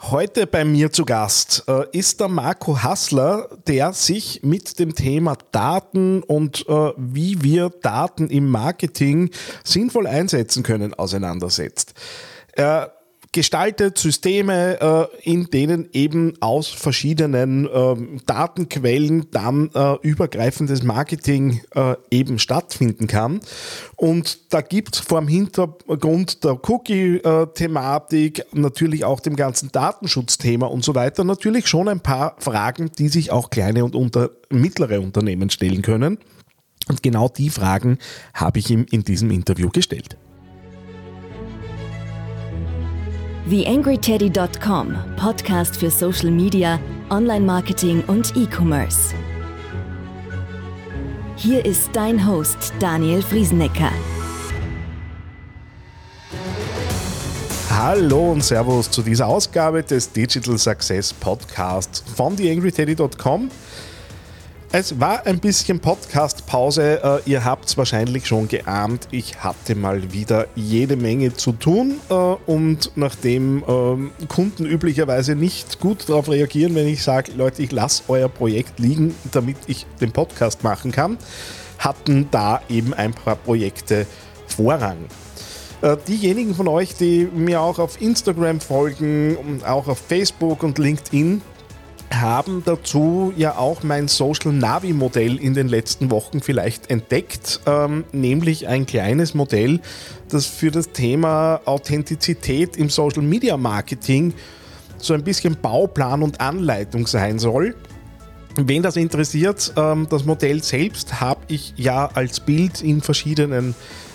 Heute bei mir zu Gast äh, ist der Marco Hassler, der sich mit dem Thema Daten und äh, wie wir Daten im Marketing sinnvoll einsetzen können auseinandersetzt. Er gestaltet Systeme, äh, in denen eben aus verschiedenen ähm, Datenquellen dann äh, übergreifendes Marketing äh, eben stattfinden kann. Und da gibt es vor dem Hintergrund der Cookie-Thematik, natürlich auch dem ganzen Datenschutzthema und so weiter, natürlich schon ein paar Fragen, die sich auch kleine und unter, mittlere Unternehmen stellen können. Und genau die Fragen habe ich ihm in diesem Interview gestellt. TheAngryTeddy.com, Podcast für Social Media, Online-Marketing und E-Commerce. Hier ist dein Host Daniel Friesenecker. Hallo und Servus zu dieser Ausgabe des Digital Success Podcast von TheAngryTeddy.com. Es war ein bisschen Podcast-Pause. Äh, ihr habt es wahrscheinlich schon geahnt. Ich hatte mal wieder jede Menge zu tun. Äh, und nachdem ähm, Kunden üblicherweise nicht gut darauf reagieren, wenn ich sage, Leute, ich lasse euer Projekt liegen, damit ich den Podcast machen kann, hatten da eben ein paar Projekte Vorrang. Äh, diejenigen von euch, die mir auch auf Instagram folgen und auch auf Facebook und LinkedIn, haben dazu ja auch mein Social Navi Modell in den letzten Wochen vielleicht entdeckt, ähm, nämlich ein kleines Modell, das für das Thema Authentizität im Social Media Marketing so ein bisschen Bauplan und Anleitung sein soll. Wen das interessiert, ähm, das Modell selbst habe ich ja als Bild in verschiedenen,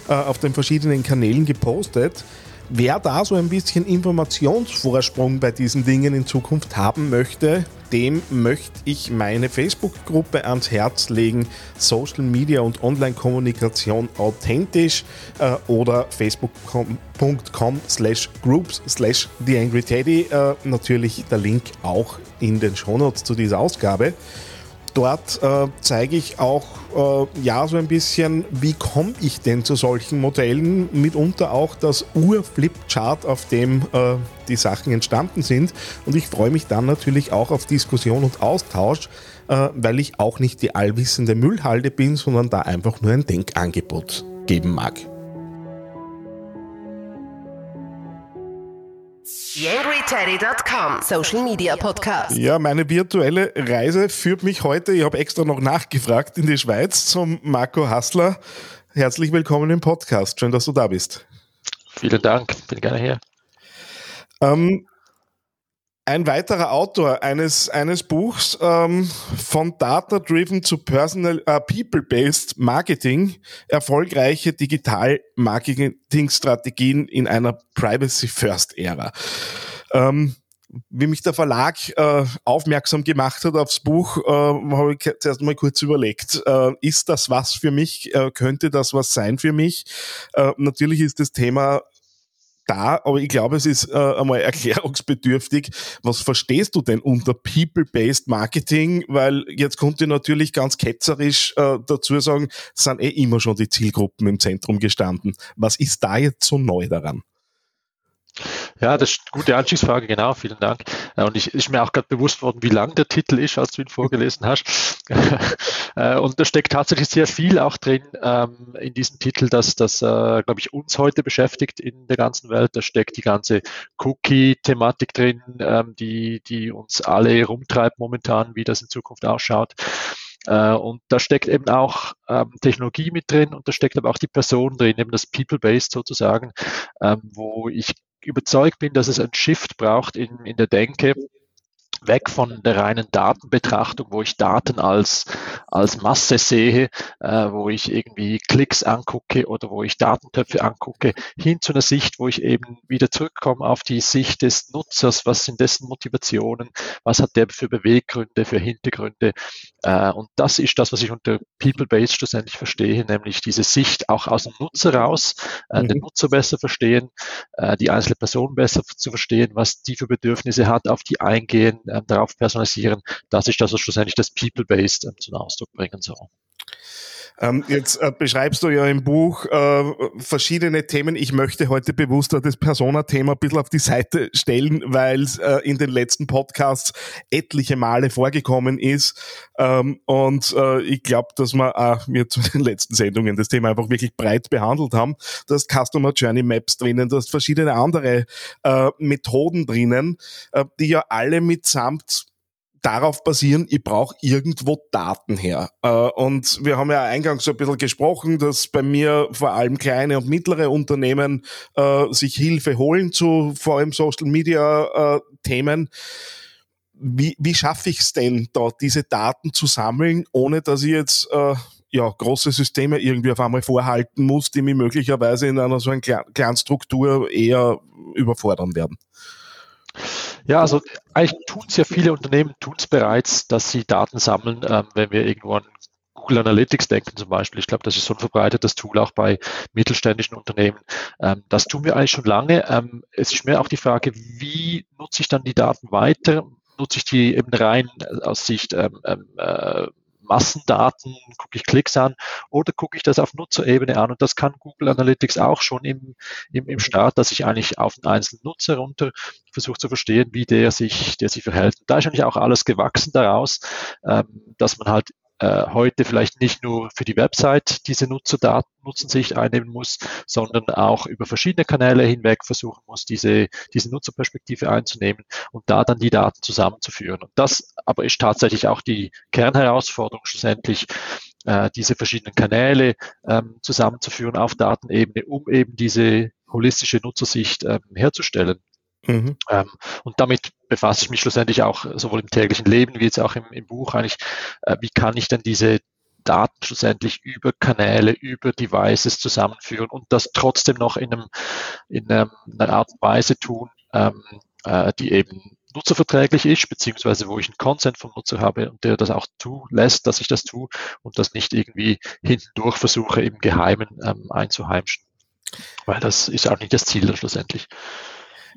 äh, auf den verschiedenen Kanälen gepostet. Wer da so ein bisschen Informationsvorsprung bei diesen Dingen in Zukunft haben möchte, dem möchte ich meine Facebook-Gruppe ans Herz legen. Social Media und Online-Kommunikation authentisch äh, oder facebook.com slash groups slash theangryteddy. Äh, natürlich der Link auch in den Shownotes zu dieser Ausgabe. Dort äh, zeige ich auch äh, ja so ein bisschen, wie komme ich denn zu solchen Modellen, mitunter auch das Ur-Flipchart, auf dem äh, die Sachen entstanden sind. Und ich freue mich dann natürlich auch auf Diskussion und Austausch, äh, weil ich auch nicht die allwissende Müllhalde bin, sondern da einfach nur ein Denkangebot geben mag. YangryTeddy.com Social Media Podcast. Ja, meine virtuelle Reise führt mich heute, ich habe extra noch nachgefragt, in die Schweiz zum Marco Hassler. Herzlich willkommen im Podcast. Schön, dass du da bist. Vielen Dank, bin gerne hier. Ähm, ein weiterer Autor eines, eines Buchs ähm, von Data-Driven zu Personal äh, People-Based Marketing, erfolgreiche Digital-Marketing-Strategien in einer Privacy-First-Ära. Ähm, wie mich der Verlag äh, aufmerksam gemacht hat aufs Buch, äh, habe ich zuerst mal kurz überlegt, äh, ist das was für mich? Äh, könnte das was sein für mich? Äh, natürlich ist das Thema da, aber ich glaube, es ist äh, einmal erklärungsbedürftig. Was verstehst du denn unter People-Based Marketing? Weil jetzt konnte ich natürlich ganz ketzerisch äh, dazu sagen, sind eh immer schon die Zielgruppen im Zentrum gestanden. Was ist da jetzt so neu daran? Ja, das ist eine gute Anschlussfrage, genau, vielen Dank. Äh, und ich ist mir auch gerade bewusst worden, wie lang der Titel ist, als du ihn vorgelesen hast. Äh, und da steckt tatsächlich sehr viel auch drin ähm, in diesem Titel, dass das, äh, glaube ich, uns heute beschäftigt in der ganzen Welt. Da steckt die ganze Cookie-Thematik drin, ähm, die, die uns alle rumtreibt momentan, wie das in Zukunft ausschaut. Und da steckt eben auch ähm, Technologie mit drin und da steckt aber auch die Person drin, eben das People-Based sozusagen, ähm, wo ich überzeugt bin, dass es ein Shift braucht in, in der Denke, weg von der reinen Datenbetrachtung, wo ich Daten als, als Masse sehe, äh, wo ich irgendwie Klicks angucke oder wo ich Datentöpfe angucke, hin zu einer Sicht, wo ich eben wieder zurückkomme auf die Sicht des Nutzers, was sind dessen Motivationen, was hat der für Beweggründe, für Hintergründe. Äh, und das ist das, was ich unter People-Based schlussendlich verstehe, nämlich diese Sicht auch aus dem Nutzer raus, äh, mhm. den Nutzer besser verstehen, äh, die einzelne Person besser zu verstehen, was die für Bedürfnisse hat, auf die eingehen, darauf personalisieren. Das ist das, was schlussendlich das People-Based äh, zum Ausdruck bringen soll. Ähm, jetzt äh, beschreibst du ja im Buch äh, verschiedene Themen. Ich möchte heute bewusst das Persona-Thema ein bisschen auf die Seite stellen, weil es äh, in den letzten Podcasts etliche Male vorgekommen ist. Ähm, und äh, ich glaube, dass wir auch wir zu den letzten Sendungen das Thema einfach wirklich breit behandelt haben. Du hast Customer Journey Maps drinnen, du hast verschiedene andere äh, Methoden drinnen, äh, die ja alle mitsamt darauf basieren, ich brauche irgendwo Daten her. Äh, und wir haben ja eingangs so ein bisschen gesprochen, dass bei mir vor allem kleine und mittlere Unternehmen äh, sich Hilfe holen zu vor allem Social Media äh, Themen. Wie, wie schaffe ich es denn, da diese Daten zu sammeln, ohne dass ich jetzt ja, große Systeme irgendwie auf einmal vorhalten muss, die mich möglicherweise in einer so einer kleinen Struktur eher überfordern werden? Ja, also eigentlich tun es ja viele Unternehmen, tun es bereits, dass sie Daten sammeln, ähm, wenn wir irgendwo an Google Analytics denken zum Beispiel. Ich glaube, das ist so ein verbreitetes Tool auch bei mittelständischen Unternehmen. Ähm, das tun wir eigentlich schon lange. Ähm, es ist mir auch die Frage, wie nutze ich dann die Daten weiter? Nutze ich die eben rein aus Sicht ähm, ähm äh, Massendaten, gucke ich Klicks an oder gucke ich das auf Nutzerebene an. Und das kann Google Analytics auch schon im, im, im Start, dass ich eigentlich auf den einzelnen Nutzer runter versuche zu verstehen, wie der sich, der sich verhält. Und da ist eigentlich auch alles gewachsen daraus, ähm, dass man halt äh, heute vielleicht nicht nur für die Website diese Nutzerdaten, Nutzensicht einnehmen muss, sondern auch über verschiedene Kanäle hinweg versuchen muss, diese, diese Nutzerperspektive einzunehmen und da dann die Daten zusammenzuführen. Und das aber ist tatsächlich auch die Kernherausforderung schlussendlich, äh, diese verschiedenen Kanäle ähm, zusammenzuführen auf Datenebene, um eben diese holistische Nutzersicht ähm, herzustellen. Mhm. Ähm, und damit befasse ich mich schlussendlich auch sowohl im täglichen Leben wie jetzt auch im, im Buch eigentlich, äh, wie kann ich denn diese Daten schlussendlich über Kanäle, über Devices zusammenführen und das trotzdem noch in, einem, in einer Art und Weise tun, ähm, äh, die eben nutzerverträglich ist, beziehungsweise wo ich einen Consent vom Nutzer habe und der das auch zulässt, dass ich das tue und das nicht irgendwie hintendurch versuche, im Geheimen ähm, einzuheimschen. Weil das ist auch nicht das Ziel schlussendlich.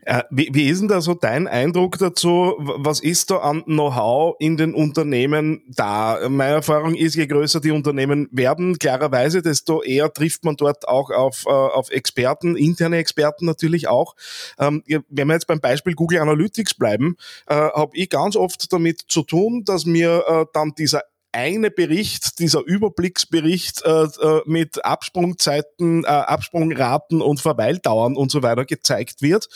Äh, wie, wie ist denn da so dein Eindruck dazu? Was ist da an Know-how in den Unternehmen da? Meine Erfahrung ist, je größer die Unternehmen werden, klarerweise, desto eher trifft man dort auch auf, äh, auf Experten, interne Experten natürlich auch. Ähm, wenn wir jetzt beim Beispiel Google Analytics bleiben, äh, habe ich ganz oft damit zu tun, dass mir dann dieser eine Bericht, dieser Überblicksbericht äh, äh, mit Absprungzeiten, äh, Absprungraten und Verweildauern und so weiter gezeigt wird.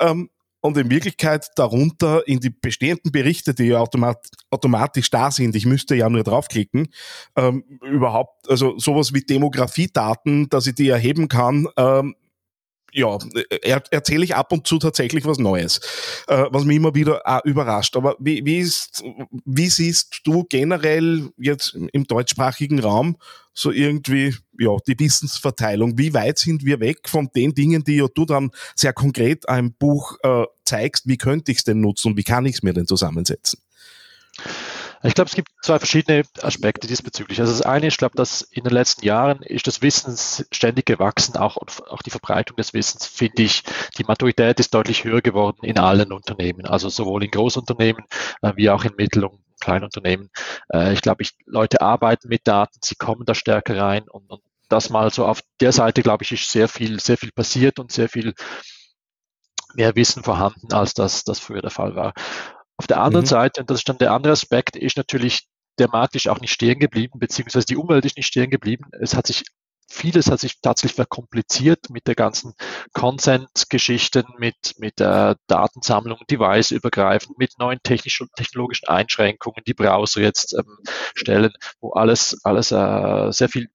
Ähm, und in Wirklichkeit darunter in die bestehenden Berichte, die ja automat automatisch da sind, ich müsste ja nur draufklicken, ähm, überhaupt, also sowas wie Demografiedaten, dass ich die erheben kann, ähm, ja, er, erzähle ich ab und zu tatsächlich was Neues, äh, was mich immer wieder auch überrascht. Aber wie, wie, ist, wie siehst du generell jetzt im deutschsprachigen Raum so irgendwie ja, die Wissensverteilung? Wie weit sind wir weg von den Dingen, die ja du dann sehr konkret einem Buch äh, zeigst? Wie könnte ich es denn nutzen wie kann ich es mir denn zusammensetzen? Ich glaube, es gibt zwei verschiedene Aspekte diesbezüglich. Also das eine, ich glaube, dass in den letzten Jahren ist das Wissen ständig gewachsen, auch, auch die Verbreitung des Wissens, finde ich, die Maturität ist deutlich höher geworden in allen Unternehmen, also sowohl in Großunternehmen äh, wie auch in Mittel- und Kleinunternehmen. Äh, ich glaube, ich, Leute arbeiten mit Daten, sie kommen da stärker rein und, und das mal so auf der Seite, glaube ich, ist sehr viel, sehr viel passiert und sehr viel mehr Wissen vorhanden, als das, das früher der Fall war. Auf der anderen mhm. Seite, und das ist dann der andere Aspekt, ist natürlich, der Markt ist auch nicht stehen geblieben, beziehungsweise die Umwelt ist nicht stehen geblieben. Es hat sich vieles hat sich tatsächlich verkompliziert mit der ganzen Consent-Geschichten, mit, mit der Datensammlung, Device übergreifend, mit neuen technischen, technologischen Einschränkungen, die Browser jetzt ähm, stellen, wo alles, alles äh, sehr viel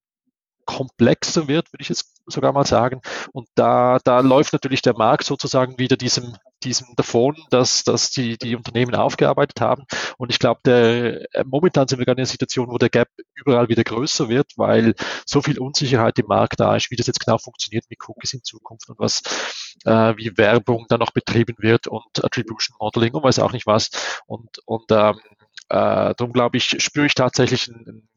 komplexer wird, würde ich jetzt sogar mal sagen. Und da, da läuft natürlich der Markt sozusagen wieder diesem, diesem davon, dass, dass die, die Unternehmen aufgearbeitet haben. Und ich glaube, der, äh, momentan sind wir gerade in einer Situation, wo der Gap überall wieder größer wird, weil so viel Unsicherheit im Markt da ist, wie das jetzt genau funktioniert mit Cookies in Zukunft und was, äh, wie Werbung dann noch betrieben wird und Attribution Modeling und weiß auch nicht was. Und, und ähm, äh, darum glaube ich, spüre ich tatsächlich ein,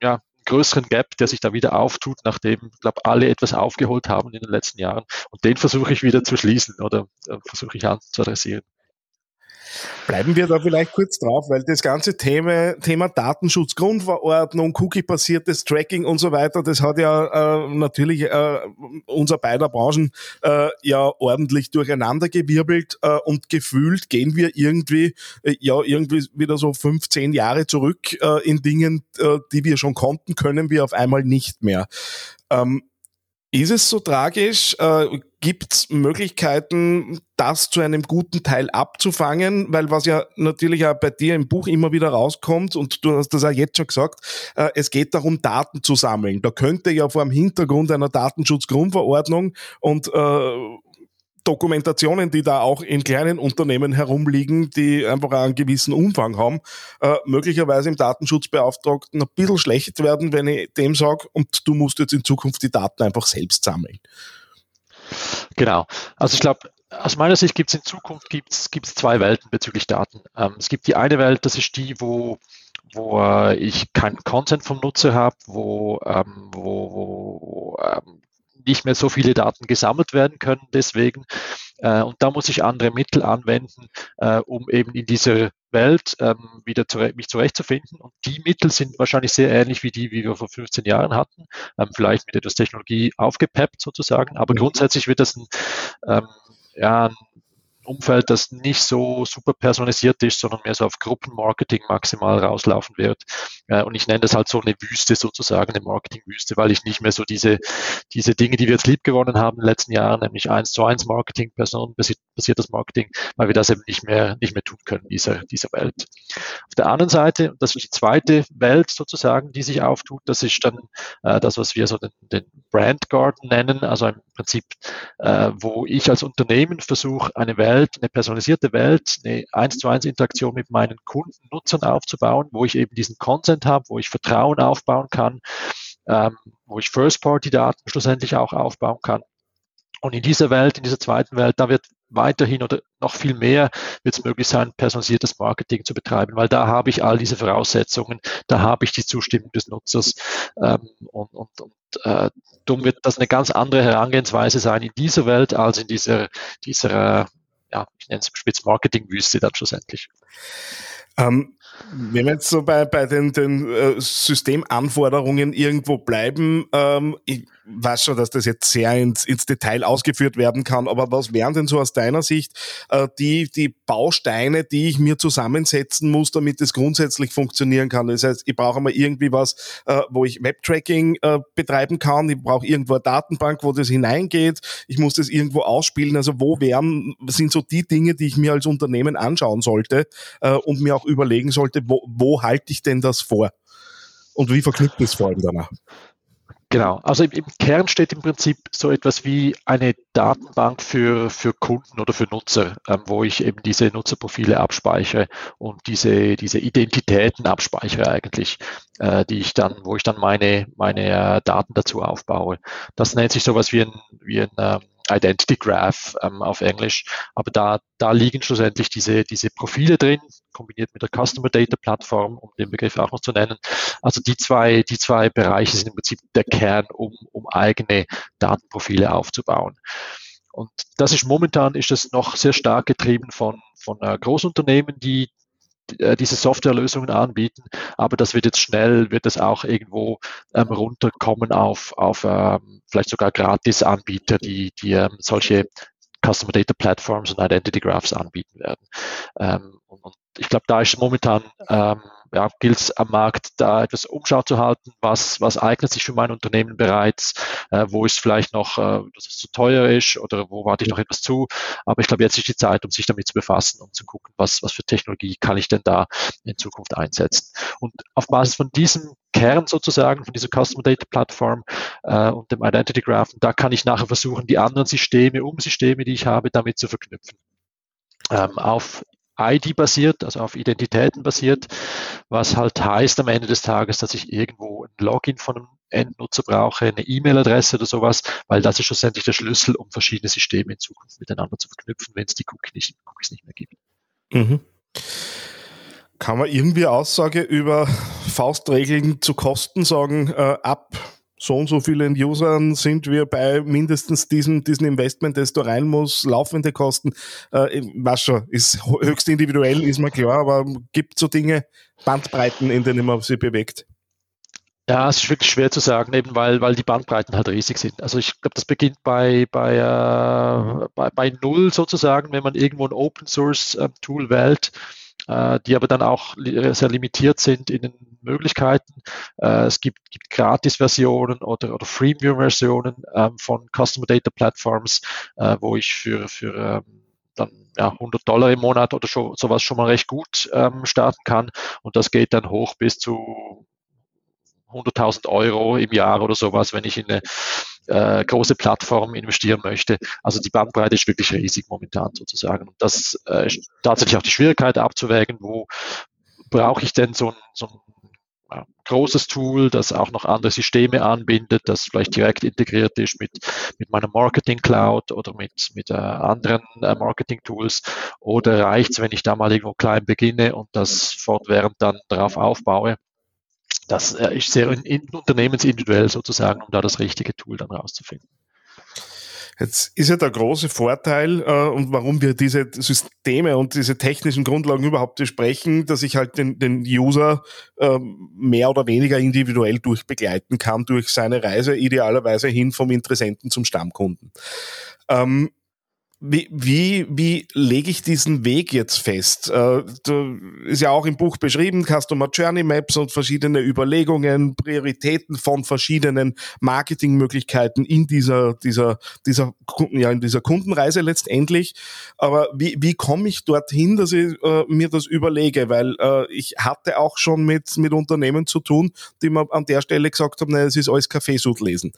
ja, größeren Gap, der sich da wieder auftut, nachdem, ich glaube, alle etwas aufgeholt haben in den letzten Jahren. Und den versuche ich wieder zu schließen oder äh, versuche ich an zu adressieren. Bleiben wir da vielleicht kurz drauf, weil das ganze Thema, Thema Datenschutz, Grundverordnung, Cookie-basiertes Tracking und so weiter, das hat ja äh, natürlich äh, unser beider Branchen äh, ja ordentlich durcheinandergewirbelt äh, und gefühlt gehen wir irgendwie äh, ja irgendwie wieder so 15 Jahre zurück äh, in Dingen, äh, die wir schon konnten, können wir auf einmal nicht mehr. Ähm, ist es so tragisch? Äh, Gibt es Möglichkeiten, das zu einem guten Teil abzufangen? Weil was ja natürlich auch bei dir im Buch immer wieder rauskommt, und du hast das auch jetzt schon gesagt, äh, es geht darum, Daten zu sammeln. Da könnte ja vor dem Hintergrund einer Datenschutzgrundverordnung und äh, Dokumentationen, die da auch in kleinen Unternehmen herumliegen, die einfach einen gewissen Umfang haben, äh, möglicherweise im Datenschutzbeauftragten ein bisschen schlecht werden, wenn ich dem sage, und du musst jetzt in Zukunft die Daten einfach selbst sammeln. Genau. Also ich glaube, aus meiner Sicht gibt es in Zukunft gibt's, gibt's zwei Welten bezüglich Daten. Ähm, es gibt die eine Welt, das ist die, wo wo äh, ich keinen Content vom Nutzer habe, wo, ähm, wo, wo ähm, nicht mehr so viele Daten gesammelt werden können deswegen. Äh, und da muss ich andere Mittel anwenden, äh, um eben in dieser Welt ähm, wieder zu, mich zurechtzufinden. Und die Mittel sind wahrscheinlich sehr ähnlich wie die, wie wir vor 15 Jahren hatten, ähm, vielleicht mit etwas Technologie aufgepeppt sozusagen. Aber mhm. grundsätzlich wird das ein, ähm, ja, ein Umfeld, das nicht so super personalisiert ist, sondern mehr so auf Gruppenmarketing maximal rauslaufen wird. Äh, und ich nenne das halt so eine Wüste sozusagen, eine Marketingwüste, weil ich nicht mehr so diese, diese Dinge, die wir jetzt lieb gewonnen haben in den letzten Jahren, nämlich eins zu eins Marketing, personenbasiertes Marketing, weil wir das eben nicht mehr, nicht mehr tun können, dieser, dieser Welt. Auf der anderen Seite, und das ist die zweite Welt sozusagen, die sich auftut, das ist dann äh, das, was wir so den, den Brand Garden nennen, also im Prinzip, äh, wo ich als Unternehmen versuche, eine Welt Welt, eine personalisierte Welt, eine eins zu eins Interaktion mit meinen Kunden, Nutzern aufzubauen, wo ich eben diesen Content habe, wo ich Vertrauen aufbauen kann, ähm, wo ich First-Party-Daten schlussendlich auch aufbauen kann. Und in dieser Welt, in dieser zweiten Welt, da wird weiterhin oder noch viel mehr wird es möglich sein, personalisiertes Marketing zu betreiben, weil da habe ich all diese Voraussetzungen, da habe ich die Zustimmung des Nutzers ähm, und, und, und äh, darum wird das eine ganz andere Herangehensweise sein in dieser Welt als in dieser, dieser ja, ich nenne es spitz Marketingwüste dann schlussendlich. Ähm, wenn wir jetzt so bei, bei den, den äh, Systemanforderungen irgendwo bleiben, ähm, ich weiß schon, dass das jetzt sehr ins, ins Detail ausgeführt werden kann, aber was wären denn so aus deiner Sicht äh, die, die Bausteine, die ich mir zusammensetzen muss, damit es grundsätzlich funktionieren kann? Das heißt, ich brauche mal irgendwie was, äh, wo ich Webtracking äh, betreiben kann, ich brauche irgendwo eine Datenbank, wo das hineingeht, ich muss das irgendwo ausspielen. Also wo wären, sind so die Dinge, die ich mir als Unternehmen anschauen sollte äh, und mir auch überlegen sollte, wo, wo halte ich denn das vor? Und wie verknüpft es vor allem danach? Genau, also im, im, Kern steht im Prinzip so etwas wie eine Datenbank für, für Kunden oder für Nutzer, ähm, wo ich eben diese Nutzerprofile abspeichere und diese, diese Identitäten abspeichere eigentlich, äh, die ich dann, wo ich dann meine, meine äh, Daten dazu aufbaue. Das nennt sich sowas wie ein, wie ein ähm, Identity Graph ähm, auf Englisch. Aber da, da liegen schlussendlich diese, diese Profile drin, kombiniert mit der Customer Data Plattform, um den Begriff auch noch zu nennen. Also die zwei, die zwei Bereiche sind im Prinzip der Kern, um, um eigene Datenprofile aufzubauen. Und das ist momentan ist das noch sehr stark getrieben von, von äh, Großunternehmen, die diese Softwarelösungen anbieten, aber das wird jetzt schnell, wird es auch irgendwo ähm, runterkommen auf, auf ähm, vielleicht sogar Gratis-Anbieter, die, die ähm, solche Customer Data Platforms und Identity Graphs anbieten werden. Ähm, und, ich glaube, da ist momentan ähm, ja, gilt es am Markt, da etwas Umschau zu halten, was, was eignet sich für mein Unternehmen bereits, äh, wo ist vielleicht noch, äh, dass es zu teuer ist oder wo warte ich noch etwas zu. Aber ich glaube, jetzt ist die Zeit, um sich damit zu befassen und zu gucken, was, was für Technologie kann ich denn da in Zukunft einsetzen. Und auf Basis von diesem Kern sozusagen, von dieser Customer Data Plattform äh, und dem Identity Graph, da kann ich nachher versuchen, die anderen Systeme, Umsysteme, die ich habe, damit zu verknüpfen. Ähm, auf ID basiert, also auf Identitäten basiert, was halt heißt am Ende des Tages, dass ich irgendwo ein Login von einem Endnutzer brauche, eine E-Mail-Adresse oder sowas, weil das ist schlussendlich der Schlüssel, um verschiedene Systeme in Zukunft miteinander zu verknüpfen, wenn es die Cookies nicht, Cookies nicht mehr gibt. Mhm. Kann man irgendwie Aussage über Faustregeln zu Kosten sagen, äh, ab so und so vielen Usern sind wir bei mindestens diesem, diesem Investment, das da rein muss, laufende Kosten. Äh, was schon, ist höchst individuell, ist mir klar, aber gibt so Dinge, Bandbreiten, in denen man sich bewegt. Ja, es ist wirklich schwer zu sagen, eben weil, weil die Bandbreiten halt riesig sind. Also ich glaube, das beginnt bei, bei, äh, bei, bei Null sozusagen, wenn man irgendwo ein Open Source äh, Tool wählt, äh, die aber dann auch sehr limitiert sind in den Möglichkeiten. Äh, es gibt, gibt Gratis-Versionen oder, oder Freemium-Versionen ähm, von Customer Data Platforms, äh, wo ich für, für ähm, dann ja, 100 Dollar im Monat oder so, sowas schon mal recht gut ähm, starten kann. Und das geht dann hoch bis zu 100.000 Euro im Jahr oder sowas, wenn ich in eine äh, große Plattform investieren möchte. Also die Bandbreite ist wirklich riesig momentan sozusagen. Und das äh, ist tatsächlich auch die Schwierigkeit abzuwägen, wo brauche ich denn so ein, so ein ja, großes Tool, das auch noch andere Systeme anbindet, das vielleicht direkt integriert ist mit, mit meiner Marketing Cloud oder mit, mit äh, anderen äh, Marketing Tools. Oder reicht es, wenn ich da mal irgendwo klein beginne und das fortwährend dann darauf aufbaue? Das äh, ist sehr in, in, unternehmensindividuell sozusagen, um da das richtige Tool dann rauszufinden. Jetzt ist ja der große Vorteil äh, und warum wir diese Systeme und diese technischen Grundlagen überhaupt besprechen, dass ich halt den, den User äh, mehr oder weniger individuell durchbegleiten kann durch seine Reise, idealerweise hin vom Interessenten zum Stammkunden. Ähm, wie, wie, wie lege ich diesen Weg jetzt fest? Äh, ist ja auch im Buch beschrieben, Customer Journey Maps und verschiedene Überlegungen, Prioritäten von verschiedenen Marketingmöglichkeiten in dieser, dieser, dieser, ja, in dieser Kundenreise letztendlich. Aber wie, wie komme ich dorthin, dass ich äh, mir das überlege? Weil äh, ich hatte auch schon mit, mit Unternehmen zu tun, die mir an der Stelle gesagt haben, naja, es ist alles Kaffeesud lesen.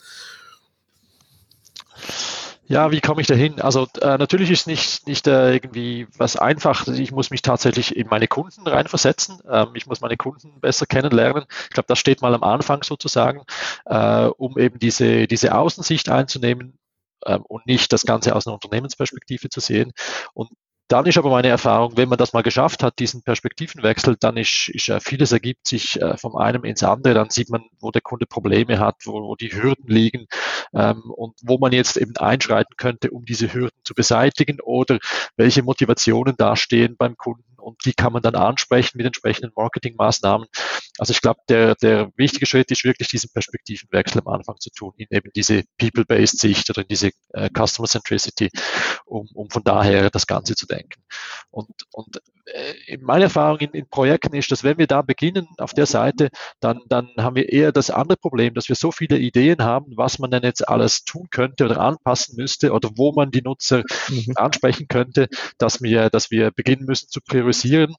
Ja, wie komme ich dahin? Also äh, natürlich ist nicht nicht äh, irgendwie was einfach. Ich muss mich tatsächlich in meine Kunden reinversetzen. Ähm, ich muss meine Kunden besser kennenlernen. Ich glaube, das steht mal am Anfang sozusagen, äh, um eben diese diese Außensicht einzunehmen ähm, und nicht das Ganze aus einer Unternehmensperspektive zu sehen. Und dann ist aber meine Erfahrung, wenn man das mal geschafft hat, diesen Perspektivenwechsel, dann ist, ist vieles ergibt sich äh, vom einen ins andere. Dann sieht man, wo der Kunde Probleme hat, wo, wo die Hürden liegen ähm, und wo man jetzt eben einschreiten könnte, um diese Hürden zu beseitigen oder welche Motivationen dastehen beim Kunden und die kann man dann ansprechen mit entsprechenden Marketingmaßnahmen. Also ich glaube, der, der wichtige Schritt ist wirklich diesen Perspektivenwechsel am Anfang zu tun, in eben diese People-Based Sicht oder in diese äh, Customer Centricity, um, um von daher das Ganze zu denken. Und, und äh, meine Erfahrung in, in Projekten ist, dass wenn wir da beginnen auf der Seite, dann, dann haben wir eher das andere Problem, dass wir so viele Ideen haben, was man denn jetzt alles tun könnte oder anpassen müsste oder wo man die Nutzer mhm. ansprechen könnte, dass wir, dass wir beginnen müssen zu priorisieren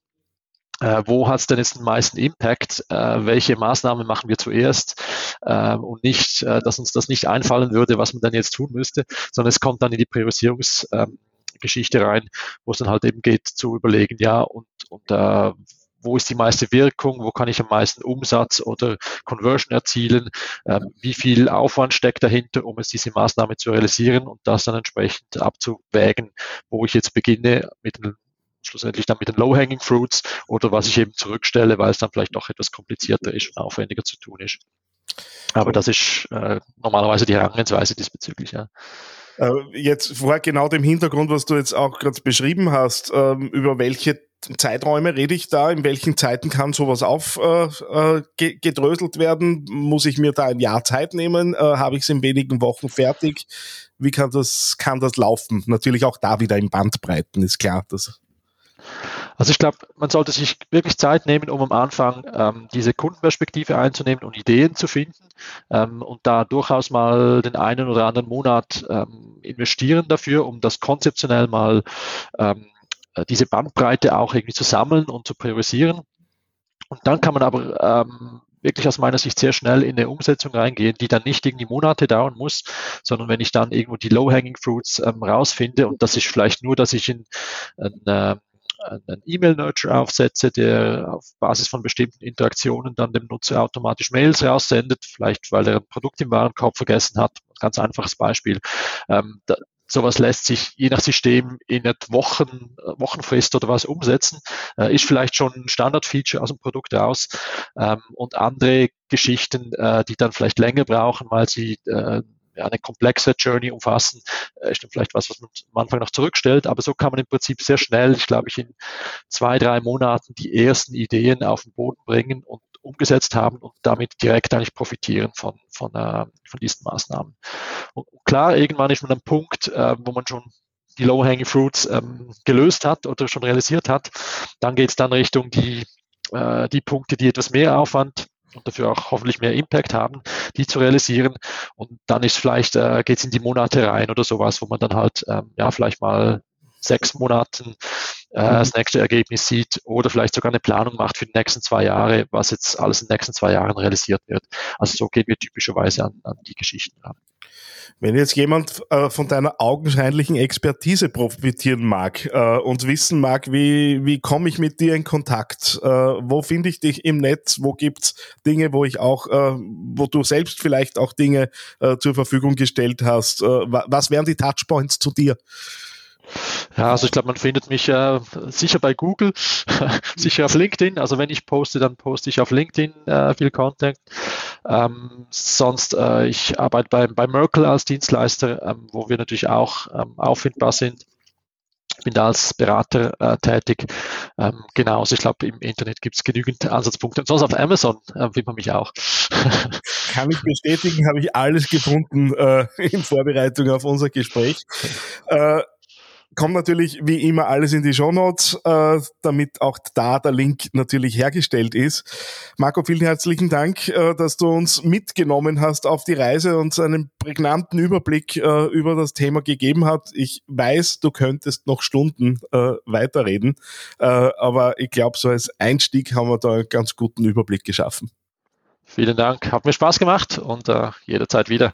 äh, wo hat es denn jetzt den meisten Impact? Äh, welche Maßnahmen machen wir zuerst? Äh, und nicht, äh, dass uns das nicht einfallen würde, was man dann jetzt tun müsste, sondern es kommt dann in die Priorisierungsgeschichte ähm, rein, wo es dann halt eben geht zu überlegen, ja, und, und äh, wo ist die meiste Wirkung, wo kann ich am meisten Umsatz oder Conversion erzielen, ähm, wie viel Aufwand steckt dahinter, um es diese Maßnahme zu realisieren und das dann entsprechend abzuwägen, wo ich jetzt beginne mit einem schlussendlich dann mit den Low-Hanging Fruits oder was ich eben zurückstelle, weil es dann vielleicht doch etwas komplizierter ist und aufwendiger zu tun ist. Aber das ist äh, normalerweise die Herangehensweise diesbezüglich. Ja. Äh, jetzt vor genau dem Hintergrund, was du jetzt auch gerade beschrieben hast, ähm, über welche Zeiträume rede ich da? In welchen Zeiten kann sowas aufgedröselt äh, äh werden? Muss ich mir da ein Jahr Zeit nehmen? Habe ich es in wenigen Wochen fertig? Wie kann das, kann das laufen? Natürlich auch da wieder in Bandbreiten, ist klar. Das also ich glaube, man sollte sich wirklich Zeit nehmen, um am Anfang ähm, diese Kundenperspektive einzunehmen und Ideen zu finden ähm, und da durchaus mal den einen oder anderen Monat ähm, investieren dafür, um das konzeptionell mal ähm, äh, diese Bandbreite auch irgendwie zu sammeln und zu priorisieren. Und dann kann man aber ähm, wirklich aus meiner Sicht sehr schnell in eine Umsetzung reingehen, die dann nicht irgendwie Monate dauern muss, sondern wenn ich dann irgendwo die Low-Hanging Fruits ähm, rausfinde und das ist vielleicht nur, dass ich in, in äh, einen E-Mail-Nurture aufsetze, der auf Basis von bestimmten Interaktionen dann dem Nutzer automatisch Mails raussendet, vielleicht weil er ein Produkt im Warenkorb vergessen hat. Ganz einfaches Beispiel. Ähm, sowas lässt sich je nach System in Wochen, Wochenfrist oder was umsetzen, äh, ist vielleicht schon ein Standardfeature aus dem Produkt raus. Ähm, und andere Geschichten, äh, die dann vielleicht länger brauchen, weil sie äh, eine komplexe Journey umfassen, äh, ist vielleicht was, was man am Anfang noch zurückstellt. Aber so kann man im Prinzip sehr schnell, ich glaube, ich in zwei, drei Monaten die ersten Ideen auf den Boden bringen und umgesetzt haben und damit direkt eigentlich profitieren von, von, äh, von diesen Maßnahmen. Und klar, irgendwann ist man am Punkt, äh, wo man schon die Low-Hanging Fruits ähm, gelöst hat oder schon realisiert hat. Dann geht es dann Richtung die, äh, die Punkte, die etwas mehr Aufwand und dafür auch hoffentlich mehr Impact haben, die zu realisieren. Und dann ist vielleicht, äh, geht es in die Monate rein oder sowas, wo man dann halt ähm, ja vielleicht mal sechs Monaten äh, mhm. das nächste Ergebnis sieht oder vielleicht sogar eine Planung macht für die nächsten zwei Jahre, was jetzt alles in den nächsten zwei Jahren realisiert wird. Also so gehen wir typischerweise an, an die Geschichten ran. Wenn jetzt jemand äh, von deiner augenscheinlichen Expertise profitieren mag äh, und wissen mag, wie, wie komme ich mit dir in Kontakt, äh, wo finde ich dich im Netz, wo gibt's Dinge, wo ich auch, äh, wo du selbst vielleicht auch Dinge äh, zur Verfügung gestellt hast, äh, was wären die Touchpoints zu dir? Ja, also ich glaube, man findet mich äh, sicher bei Google, sicher auf LinkedIn. Also wenn ich poste, dann poste ich auf LinkedIn äh, viel Content. Ähm, sonst, äh, ich arbeite bei, bei Merkel als Dienstleister, ähm, wo wir natürlich auch ähm, auffindbar sind. Bin da als Berater äh, tätig. Ähm, genau, also ich glaube, im Internet gibt es genügend Ansatzpunkte. Sonst auf Amazon äh, findet man mich auch. Kann ich bestätigen, habe ich alles gefunden äh, in Vorbereitung auf unser Gespräch. Äh, kommt natürlich wie immer alles in die Show Notes, äh, damit auch da der Link natürlich hergestellt ist. Marco, vielen herzlichen Dank, äh, dass du uns mitgenommen hast auf die Reise und einen prägnanten Überblick äh, über das Thema gegeben hast. Ich weiß, du könntest noch Stunden weiterreden, aber ich glaube, so als Einstieg haben wir da einen ganz guten Überblick geschaffen. Vielen Dank, hat mir Spaß gemacht und jederzeit wieder.